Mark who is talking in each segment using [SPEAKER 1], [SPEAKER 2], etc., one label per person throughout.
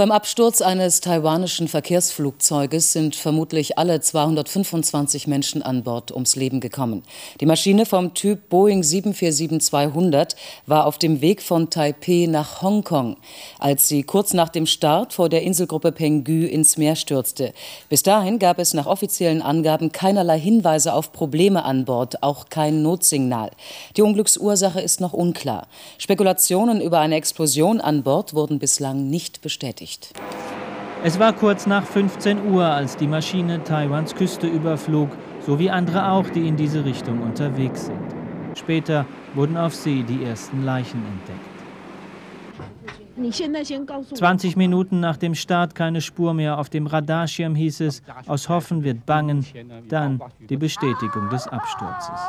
[SPEAKER 1] Beim Absturz eines taiwanischen Verkehrsflugzeuges sind vermutlich alle 225 Menschen an Bord ums Leben gekommen. Die Maschine vom Typ Boeing 747-200 war auf dem Weg von Taipeh nach Hongkong, als sie kurz nach dem Start vor der Inselgruppe Penghu ins Meer stürzte. Bis dahin gab es nach offiziellen Angaben keinerlei Hinweise auf Probleme an Bord, auch kein Notsignal. Die Unglücksursache ist noch unklar. Spekulationen über eine Explosion an Bord wurden bislang nicht bestätigt bestätigt.
[SPEAKER 2] Es war kurz nach 15 Uhr, als die Maschine Taiwans Küste überflog, so wie andere auch, die in diese Richtung unterwegs sind. Später wurden auf See die ersten Leichen entdeckt. 20 Minuten nach dem Start keine Spur mehr auf dem Radarschirm hieß es, aus Hoffen wird bangen, dann die Bestätigung des Absturzes.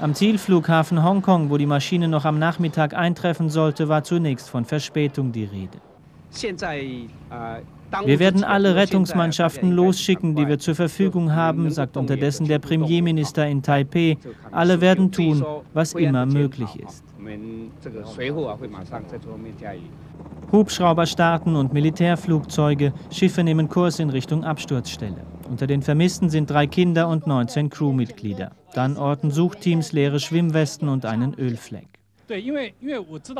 [SPEAKER 2] Am Zielflughafen Hongkong, wo die Maschine noch am Nachmittag eintreffen sollte, war zunächst von Verspätung die Rede. Wir werden alle Rettungsmannschaften losschicken, die wir zur Verfügung haben, sagt unterdessen der Premierminister in Taipeh. Alle werden tun, was immer möglich ist. Hubschrauber starten und Militärflugzeuge, Schiffe nehmen Kurs in Richtung Absturzstelle. Unter den Vermissten sind drei Kinder und 19 Crewmitglieder. Dann orten Suchteams leere Schwimmwesten und einen Ölfleck.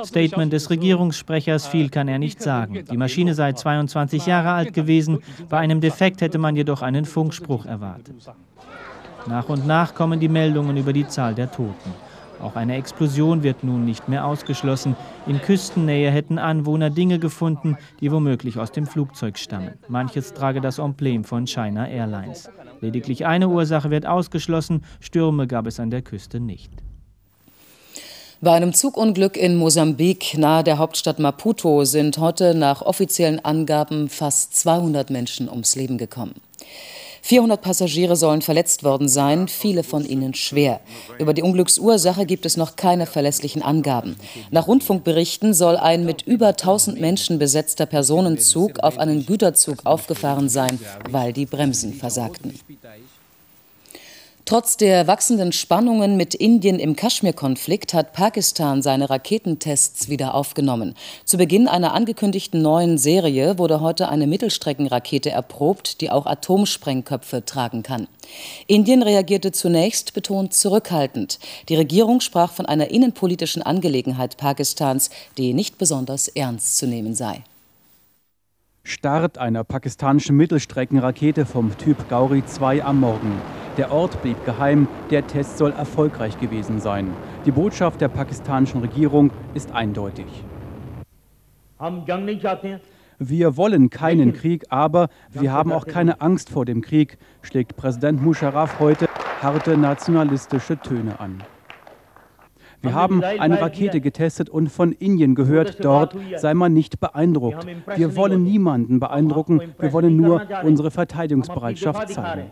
[SPEAKER 2] Statement des Regierungssprechers viel kann er nicht sagen. Die Maschine sei 22 Jahre alt gewesen. Bei einem Defekt hätte man jedoch einen Funkspruch erwartet. Nach und nach kommen die Meldungen über die Zahl der Toten. Auch eine Explosion wird nun nicht mehr ausgeschlossen. In Küstennähe hätten Anwohner Dinge gefunden, die womöglich aus dem Flugzeug stammen. Manches trage das Emblem von China Airlines. Lediglich eine Ursache wird ausgeschlossen, Stürme gab es an der Küste nicht.
[SPEAKER 1] Bei einem Zugunglück in Mosambik nahe der Hauptstadt Maputo sind heute nach offiziellen Angaben fast 200 Menschen ums Leben gekommen. 400 Passagiere sollen verletzt worden sein, viele von ihnen schwer. Über die Unglücksursache gibt es noch keine verlässlichen Angaben. Nach Rundfunkberichten soll ein mit über 1000 Menschen besetzter Personenzug auf einen Güterzug aufgefahren sein, weil die Bremsen versagten. Trotz der wachsenden Spannungen mit Indien im Kaschmir-Konflikt hat Pakistan seine Raketentests wieder aufgenommen. Zu Beginn einer angekündigten neuen Serie wurde heute eine Mittelstreckenrakete erprobt, die auch Atomsprengköpfe tragen kann. Indien reagierte zunächst betont zurückhaltend. Die Regierung sprach von einer innenpolitischen Angelegenheit Pakistans, die nicht besonders ernst zu nehmen sei.
[SPEAKER 3] Start einer pakistanischen Mittelstreckenrakete vom Typ Gauri 2 am Morgen. Der Ort blieb geheim, der Test soll erfolgreich gewesen sein. Die Botschaft der pakistanischen Regierung ist eindeutig. Wir wollen keinen Krieg, aber wir haben auch keine Angst vor dem Krieg, schlägt Präsident Musharraf heute harte nationalistische Töne an. Wir haben eine Rakete getestet und von Indien gehört, dort sei man nicht beeindruckt. Wir wollen niemanden beeindrucken, wir wollen nur unsere Verteidigungsbereitschaft zeigen.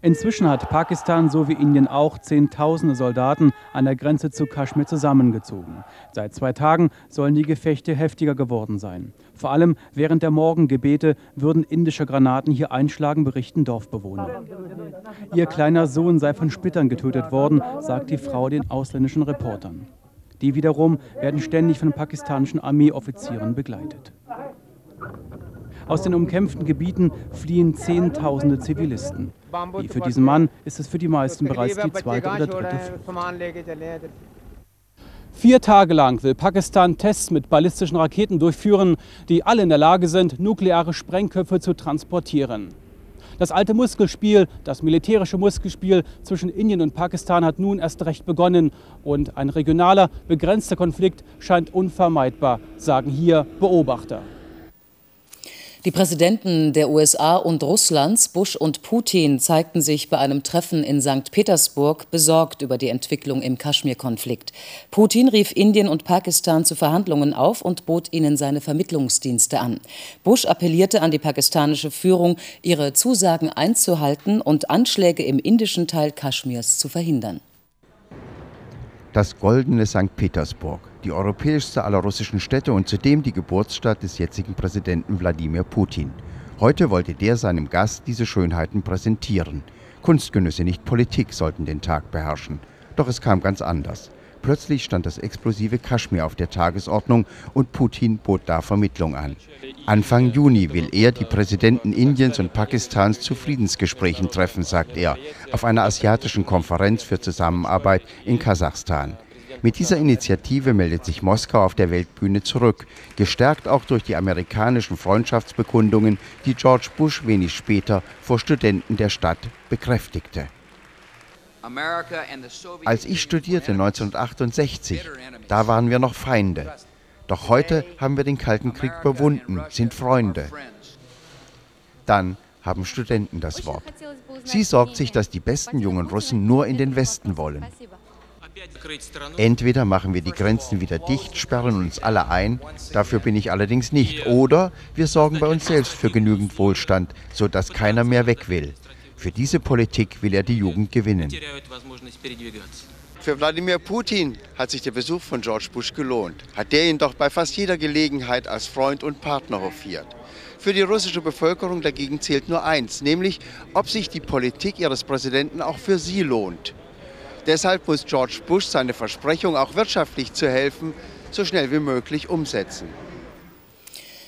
[SPEAKER 3] Inzwischen hat Pakistan sowie Indien auch Zehntausende Soldaten an der Grenze zu Kaschmir zusammengezogen. Seit zwei Tagen sollen die Gefechte heftiger geworden sein. Vor allem während der Morgengebete würden indische Granaten hier einschlagen, berichten Dorfbewohner. Ihr kleiner Sohn sei von Splittern getötet worden, sagt die Frau den ausländischen Reportern. Die wiederum werden ständig von pakistanischen Armeeoffizieren begleitet. Aus den umkämpften Gebieten fliehen Zehntausende Zivilisten. Wie für diesen Mann ist es für die meisten bereits die zweite oder dritte Flucht. Vier Tage lang will Pakistan Tests mit ballistischen Raketen durchführen, die alle in der Lage sind, nukleare Sprengköpfe zu transportieren. Das alte Muskelspiel, das militärische Muskelspiel zwischen Indien und Pakistan hat nun erst recht begonnen und ein regionaler, begrenzter Konflikt scheint unvermeidbar, sagen hier Beobachter.
[SPEAKER 1] Die Präsidenten der USA und Russlands, Bush und Putin, zeigten sich bei einem Treffen in St. Petersburg besorgt über die Entwicklung im Kaschmir-Konflikt. Putin rief Indien und Pakistan zu Verhandlungen auf und bot ihnen seine Vermittlungsdienste an. Bush appellierte an die pakistanische Führung, ihre Zusagen einzuhalten und Anschläge im indischen Teil Kaschmirs zu verhindern.
[SPEAKER 4] Das goldene St. Petersburg die europäischste aller russischen Städte und zudem die Geburtsstadt des jetzigen Präsidenten Wladimir Putin. Heute wollte der seinem Gast diese Schönheiten präsentieren. Kunstgenüsse, nicht Politik, sollten den Tag beherrschen. Doch es kam ganz anders. Plötzlich stand das explosive Kaschmir auf der Tagesordnung und Putin bot da Vermittlung an. Anfang Juni will er die Präsidenten Indiens und Pakistans zu Friedensgesprächen treffen, sagt er, auf einer asiatischen Konferenz für Zusammenarbeit in Kasachstan. Mit dieser Initiative meldet sich Moskau auf der Weltbühne zurück, gestärkt auch durch die amerikanischen Freundschaftsbekundungen, die George Bush wenig später vor Studenten der Stadt bekräftigte. Als ich studierte 1968, da waren wir noch Feinde. Doch heute haben wir den Kalten Krieg überwunden, sind Freunde. Dann haben Studenten das Wort. Sie sorgt sich, dass die besten jungen Russen nur in den Westen wollen. Entweder machen wir die Grenzen wieder dicht, sperren uns alle ein, dafür bin ich allerdings nicht, oder wir sorgen bei uns selbst für genügend Wohlstand, sodass keiner mehr weg will. Für diese Politik will er die Jugend gewinnen.
[SPEAKER 5] Für Wladimir Putin hat sich der Besuch von George Bush gelohnt. Hat der ihn doch bei fast jeder Gelegenheit als Freund und Partner hofiert. Für die russische Bevölkerung dagegen zählt nur eins, nämlich ob sich die Politik ihres Präsidenten auch für sie lohnt. Deshalb muss George Bush seine Versprechung, auch wirtschaftlich zu helfen, so schnell wie möglich umsetzen.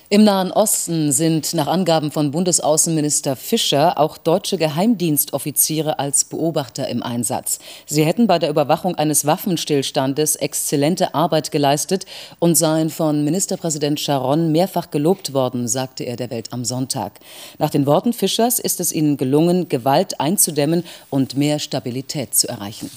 [SPEAKER 1] Im Nahen Osten sind nach Angaben von Bundesaußenminister Fischer auch deutsche Geheimdienstoffiziere als Beobachter im Einsatz. Sie hätten bei der Überwachung eines Waffenstillstandes exzellente Arbeit geleistet und seien von Ministerpräsident Sharon mehrfach gelobt worden, sagte er der Welt am Sonntag. Nach den Worten Fischers ist es ihnen gelungen, Gewalt einzudämmen und mehr Stabilität zu erreichen.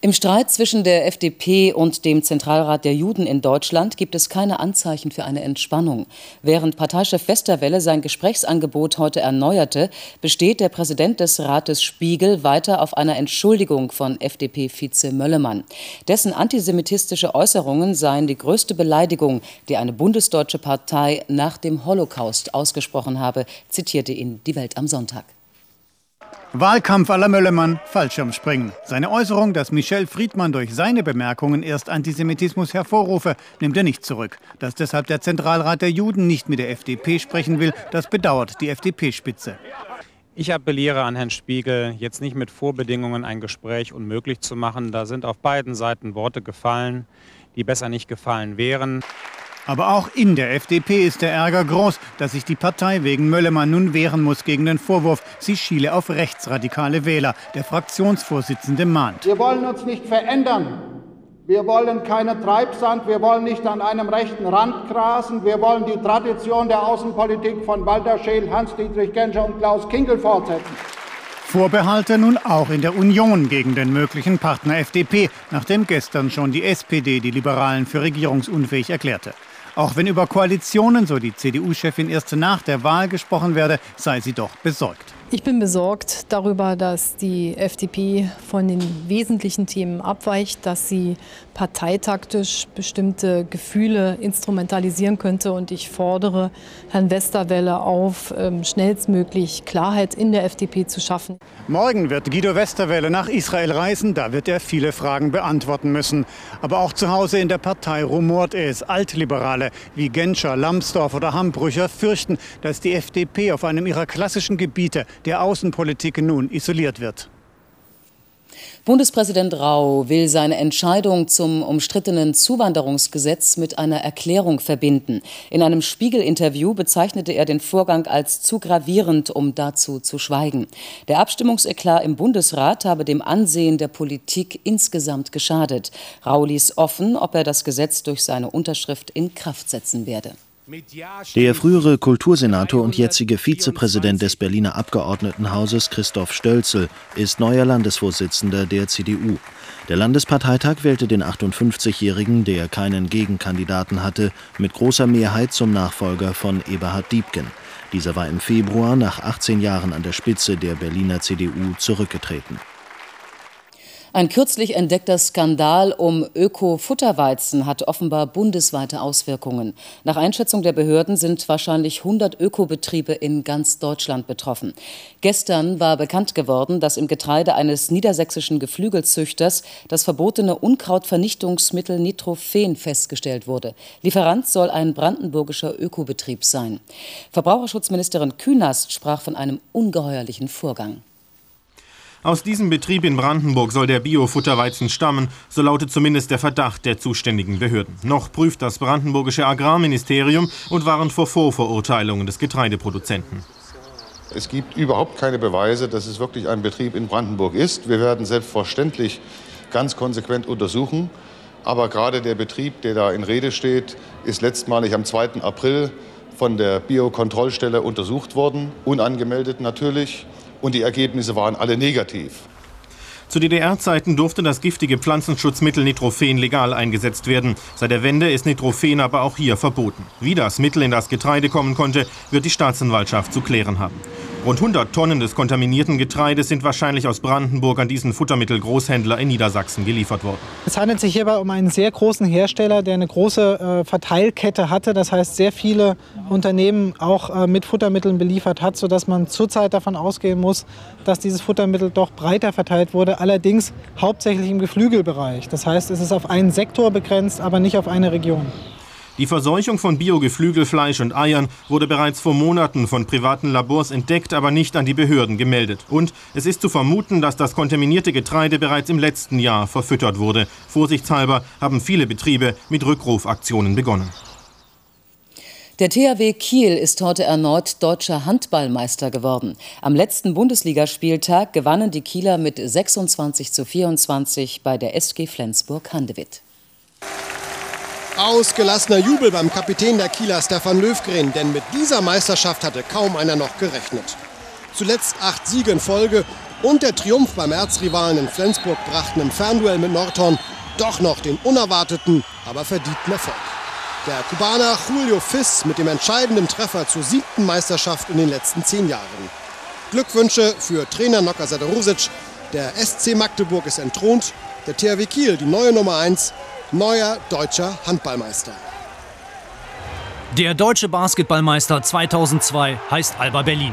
[SPEAKER 1] Im Streit zwischen der FDP und dem Zentralrat der Juden in Deutschland gibt es keine Anzeichen für eine Entspannung. Während Parteichef Westerwelle sein Gesprächsangebot heute erneuerte, besteht der Präsident des Rates Spiegel weiter auf einer Entschuldigung von FDP-Vize Möllemann. Dessen antisemitistische Äußerungen seien die größte Beleidigung, die eine bundesdeutsche Partei nach dem Holocaust ausgesprochen habe, zitierte ihn die Welt am Sonntag.
[SPEAKER 6] Wahlkampf aller Möllemann, Fallschirmspringen. Seine Äußerung, dass Michel Friedmann durch seine Bemerkungen erst Antisemitismus hervorrufe, nimmt er nicht zurück. Dass deshalb der Zentralrat der Juden nicht mit der FDP sprechen will, das bedauert die FDP-Spitze.
[SPEAKER 7] Ich appelliere an Herrn Spiegel, jetzt nicht mit Vorbedingungen ein Gespräch unmöglich zu machen. Da sind auf beiden Seiten Worte gefallen, die besser nicht gefallen wären.
[SPEAKER 6] Aber auch in der FDP ist der Ärger groß, dass sich die Partei wegen Möllemann nun wehren muss gegen den Vorwurf, sie schiele auf rechtsradikale Wähler. Der Fraktionsvorsitzende mahnt.
[SPEAKER 8] Wir wollen uns nicht verändern. Wir wollen keine Treibsand, wir wollen nicht an einem rechten Rand grasen, wir wollen die Tradition der Außenpolitik von Walter Scheel, Hans-Dietrich Genscher und Klaus Kinkel fortsetzen.
[SPEAKER 6] Vorbehalte nun auch in der Union gegen den möglichen Partner FDP, nachdem gestern schon die SPD die Liberalen für regierungsunfähig erklärte. Auch wenn über Koalitionen, so die CDU-Chefin, erst nach der Wahl gesprochen werde, sei sie doch besorgt.
[SPEAKER 9] Ich bin besorgt darüber, dass die FDP von den wesentlichen Themen abweicht, dass sie parteitaktisch bestimmte Gefühle instrumentalisieren könnte. Und ich fordere Herrn Westerwelle auf, ähm, schnellstmöglich Klarheit in der FDP zu schaffen.
[SPEAKER 6] Morgen wird Guido Westerwelle nach Israel reisen. Da wird er viele Fragen beantworten müssen. Aber auch zu Hause in der Partei rumort es. Altliberale wie Genscher, Lambsdorff oder Hambrücher fürchten, dass die FDP auf einem ihrer klassischen Gebiete der Außenpolitik nun isoliert wird.
[SPEAKER 1] Bundespräsident Rau will seine Entscheidung zum umstrittenen Zuwanderungsgesetz mit einer Erklärung verbinden. In einem Spiegel-Interview bezeichnete er den Vorgang als zu gravierend, um dazu zu schweigen. Der Abstimmungseklar im Bundesrat habe dem Ansehen der Politik insgesamt geschadet. Rau ließ offen, ob er das Gesetz durch seine Unterschrift in Kraft setzen werde.
[SPEAKER 10] Der frühere Kultursenator und jetzige Vizepräsident des Berliner Abgeordnetenhauses Christoph Stölzel ist neuer Landesvorsitzender der CDU. Der Landesparteitag wählte den 58-Jährigen, der keinen Gegenkandidaten hatte, mit großer Mehrheit zum Nachfolger von Eberhard Diebken. Dieser war im Februar nach 18 Jahren an der Spitze der Berliner CDU zurückgetreten.
[SPEAKER 1] Ein kürzlich entdeckter Skandal um Öko-Futterweizen hat offenbar bundesweite Auswirkungen. Nach Einschätzung der Behörden sind wahrscheinlich 100 Ökobetriebe in ganz Deutschland betroffen. Gestern war bekannt geworden, dass im Getreide eines niedersächsischen Geflügelzüchters das verbotene Unkrautvernichtungsmittel Nitrophen festgestellt wurde. Lieferant soll ein brandenburgischer Ökobetrieb sein. Verbraucherschutzministerin Künast sprach von einem ungeheuerlichen Vorgang.
[SPEAKER 11] Aus diesem Betrieb in Brandenburg soll der Biofutterweizen stammen, so lautet zumindest der Verdacht der zuständigen Behörden. Noch prüft das brandenburgische Agrarministerium und warnt vor Vorverurteilungen des Getreideproduzenten.
[SPEAKER 12] Es gibt überhaupt keine Beweise, dass es wirklich ein Betrieb in Brandenburg ist. Wir werden selbstverständlich ganz konsequent untersuchen. Aber gerade der Betrieb, der da in Rede steht, ist letztmalig am 2. April von der Biokontrollstelle untersucht worden, unangemeldet natürlich und die Ergebnisse waren alle negativ.
[SPEAKER 11] Zu DDR-Zeiten durfte das giftige Pflanzenschutzmittel Nitrophen legal eingesetzt werden. Seit der Wende ist Nitrophen aber auch hier verboten. Wie das Mittel in das Getreide kommen konnte, wird die Staatsanwaltschaft zu klären haben. Rund 100 Tonnen des kontaminierten Getreides sind wahrscheinlich aus Brandenburg an diesen Futtermittelgroßhändler in Niedersachsen geliefert worden.
[SPEAKER 13] Es handelt sich hierbei um einen sehr großen Hersteller, der eine große äh, Verteilkette hatte. Das heißt, sehr viele Unternehmen auch äh, mit Futtermitteln beliefert hat, sodass man zurzeit davon ausgehen muss, dass dieses Futtermittel doch breiter verteilt wurde, allerdings hauptsächlich im Geflügelbereich. Das heißt, es ist auf einen Sektor begrenzt, aber nicht auf eine Region.
[SPEAKER 11] Die Verseuchung von Biogeflügelfleisch und Eiern wurde bereits vor Monaten von privaten Labors entdeckt, aber nicht an die Behörden gemeldet. Und es ist zu vermuten, dass das kontaminierte Getreide bereits im letzten Jahr verfüttert wurde. Vorsichtshalber haben viele Betriebe mit Rückrufaktionen begonnen.
[SPEAKER 1] Der THW Kiel ist heute erneut deutscher Handballmeister geworden. Am letzten Bundesligaspieltag gewannen die Kieler mit 26 zu 24 bei der SG Flensburg-Handewitt.
[SPEAKER 14] Ausgelassener Jubel beim Kapitän der Kieler Stefan Löwgren, denn mit dieser Meisterschaft hatte kaum einer noch gerechnet. Zuletzt acht Siege in Folge und der Triumph beim Erzrivalen in Flensburg brachten im Fernduell mit Nordhorn doch noch den unerwarteten, aber verdienten Erfolg. Der Kubaner Julio Fiss mit dem entscheidenden Treffer zur siebten Meisterschaft in den letzten zehn Jahren. Glückwünsche für Trainer Nocker Sadorosic. Der SC Magdeburg ist entthront, der THW Kiel die neue Nummer 1 neuer deutscher Handballmeister.
[SPEAKER 15] Der deutsche Basketballmeister 2002 heißt Alba Berlin.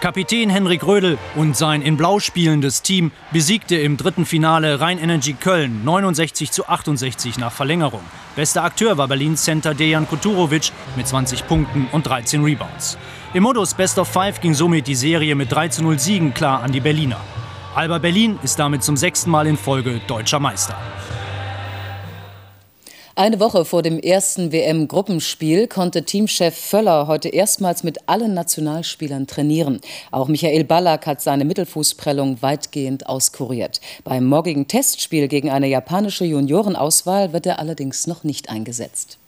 [SPEAKER 15] Kapitän Henrik Rödel und sein in Blau spielendes Team besiegte im dritten Finale Rhein Energy Köln 69 zu 68 nach Verlängerung. Bester Akteur war Berlins Center Dejan Kuturovic mit 20 Punkten und 13 Rebounds. Im Modus Best of Five ging somit die Serie mit 3 zu 0 Siegen klar an die Berliner. Alba Berlin ist damit zum sechsten Mal in Folge deutscher Meister.
[SPEAKER 1] Eine Woche vor dem ersten WM-Gruppenspiel konnte Teamchef Völler heute erstmals mit allen Nationalspielern trainieren. Auch Michael Ballack hat seine Mittelfußprellung weitgehend auskuriert. Beim morgigen Testspiel gegen eine japanische Juniorenauswahl wird er allerdings noch nicht eingesetzt.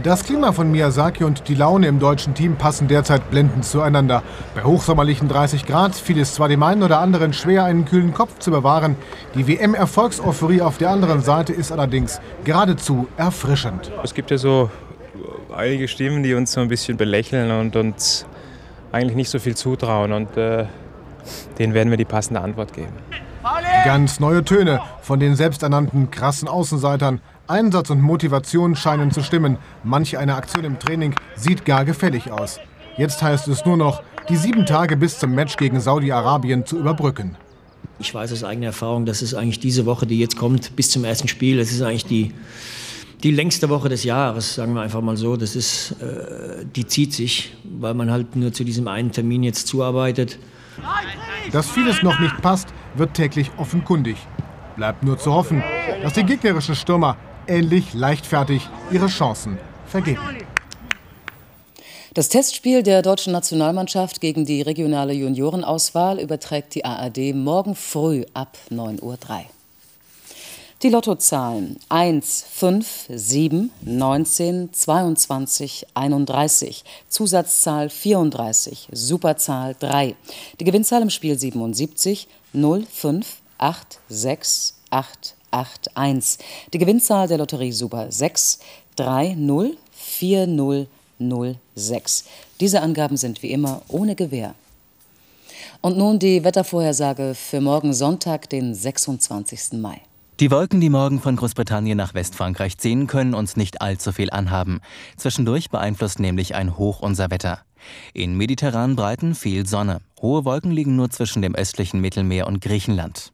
[SPEAKER 16] Das Klima von Miyazaki und die Laune im deutschen Team passen derzeit blendend zueinander. Bei hochsommerlichen 30 Grad fiel es zwar dem einen oder anderen schwer, einen kühlen Kopf zu bewahren. Die WM-Erfolgseuphorie auf der anderen Seite ist allerdings geradezu erfrischend.
[SPEAKER 17] Es gibt ja so einige Stimmen, die uns so ein bisschen belächeln und uns eigentlich nicht so viel zutrauen. Und äh, denen werden wir die passende Antwort geben.
[SPEAKER 16] Ganz neue Töne von den selbsternannten krassen Außenseitern. Einsatz und Motivation scheinen zu stimmen. Manch eine Aktion im Training sieht gar gefällig aus. Jetzt heißt es nur noch, die sieben Tage bis zum Match gegen Saudi-Arabien zu überbrücken.
[SPEAKER 18] Ich weiß aus eigener Erfahrung, dass es eigentlich diese Woche, die jetzt kommt, bis zum ersten Spiel, das ist eigentlich die, die längste Woche des Jahres, sagen wir einfach mal so. Das ist, äh, die zieht sich, weil man halt nur zu diesem einen Termin jetzt zuarbeitet.
[SPEAKER 16] Dass vieles noch nicht passt, wird täglich offenkundig. Bleibt nur zu hoffen, dass die gegnerischen Stürmer ähnlich leichtfertig ihre Chancen vergeben.
[SPEAKER 1] Das Testspiel der deutschen Nationalmannschaft gegen die regionale Juniorenauswahl überträgt die ARD morgen früh ab 9.03 Uhr. Die Lottozahlen 1, 5, 7, 19, 22, 31, Zusatzzahl 34, Superzahl 3. Die Gewinnzahl im Spiel 77, 0, 5, 8, 6, 8, 8, 1. Die Gewinnzahl der Lotterie Super 6, 3, 0, 4, 0, 0, 6. Diese Angaben sind wie immer ohne Gewähr. Und nun die Wettervorhersage für morgen Sonntag, den 26. Mai.
[SPEAKER 19] Die Wolken, die morgen von Großbritannien nach Westfrankreich ziehen, können uns nicht allzu viel anhaben. Zwischendurch beeinflusst nämlich ein Hoch unser Wetter. In mediterranen Breiten viel Sonne. Hohe Wolken liegen nur zwischen dem östlichen Mittelmeer und Griechenland.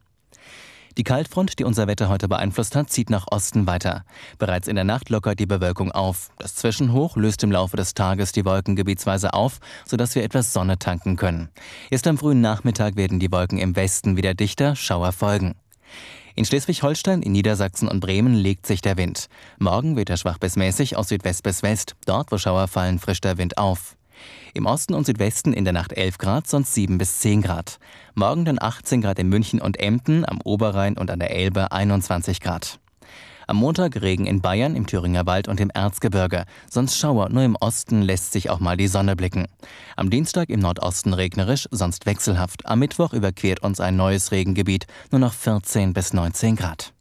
[SPEAKER 19] Die Kaltfront, die unser Wetter heute beeinflusst hat, zieht nach Osten weiter. Bereits in der Nacht lockert die Bewölkung auf. Das Zwischenhoch löst im Laufe des Tages die Wolken gebietsweise auf, sodass wir etwas Sonne tanken können. Erst am frühen Nachmittag werden die Wolken im Westen wieder dichter, Schauer folgen. In Schleswig-Holstein, in Niedersachsen und Bremen legt sich der Wind. Morgen weht er schwach bis mäßig aus Südwest bis West. Dort, wo Schauer fallen, frischt der Wind auf. Im Osten und Südwesten in der Nacht 11 Grad, sonst 7 bis 10 Grad. Morgen dann 18 Grad in München und Emden, am Oberrhein und an der Elbe 21 Grad. Am Montag Regen in Bayern, im Thüringer Wald und im Erzgebirge. Sonst Schauer, nur im Osten lässt sich auch mal die Sonne blicken. Am Dienstag im Nordosten regnerisch, sonst wechselhaft. Am Mittwoch überquert uns ein neues Regengebiet, nur noch 14 bis 19 Grad.